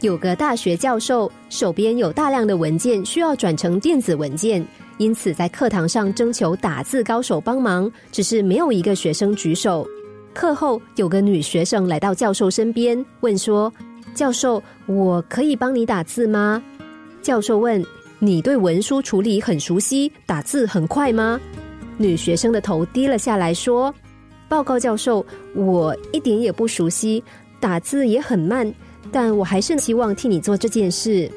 有个大学教授手边有大量的文件需要转成电子文件，因此在课堂上征求打字高手帮忙，只是没有一个学生举手。课后有个女学生来到教授身边，问说：“教授，我可以帮你打字吗？”教授问：“你对文书处理很熟悉，打字很快吗？”女学生的头低了下来，说：“报告教授，我一点也不熟悉，打字也很慢。”但我还是希望替你做这件事。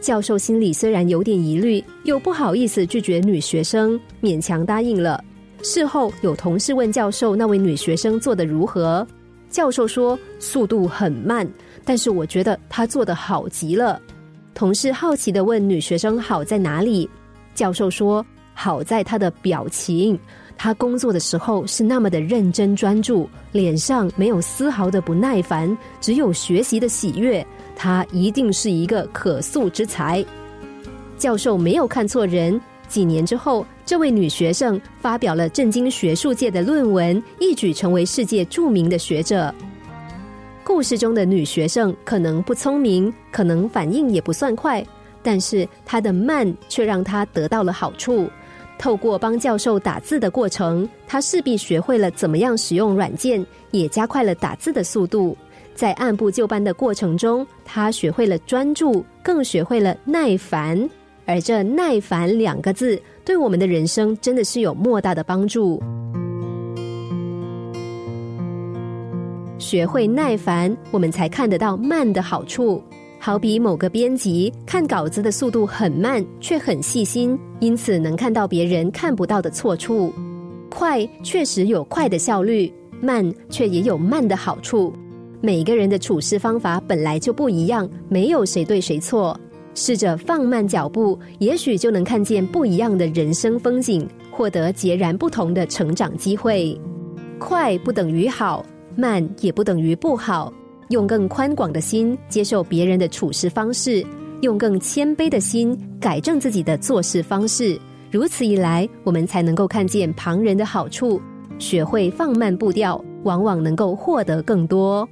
教授心里虽然有点疑虑，又不好意思拒绝女学生，勉强答应了。事后有同事问教授那位女学生做的如何，教授说速度很慢，但是我觉得她做的好极了。同事好奇的问女学生好在哪里，教授说好在她的表情。他工作的时候是那么的认真专注，脸上没有丝毫的不耐烦，只有学习的喜悦。他一定是一个可塑之才。教授没有看错人。几年之后，这位女学生发表了震惊学术界的论文，一举成为世界著名的学者。故事中的女学生可能不聪明，可能反应也不算快，但是她的慢却让她得到了好处。透过帮教授打字的过程，他势必学会了怎么样使用软件，也加快了打字的速度。在按部就班的过程中，他学会了专注，更学会了耐烦。而这“耐烦”两个字，对我们的人生真的是有莫大的帮助。学会耐烦，我们才看得到慢的好处。好比某个编辑看稿子的速度很慢，却很细心，因此能看到别人看不到的错处。快确实有快的效率，慢却也有慢的好处。每个人的处事方法本来就不一样，没有谁对谁错。试着放慢脚步，也许就能看见不一样的人生风景，获得截然不同的成长机会。快不等于好，慢也不等于不好。用更宽广的心接受别人的处事方式，用更谦卑的心改正自己的做事方式。如此一来，我们才能够看见旁人的好处，学会放慢步调，往往能够获得更多。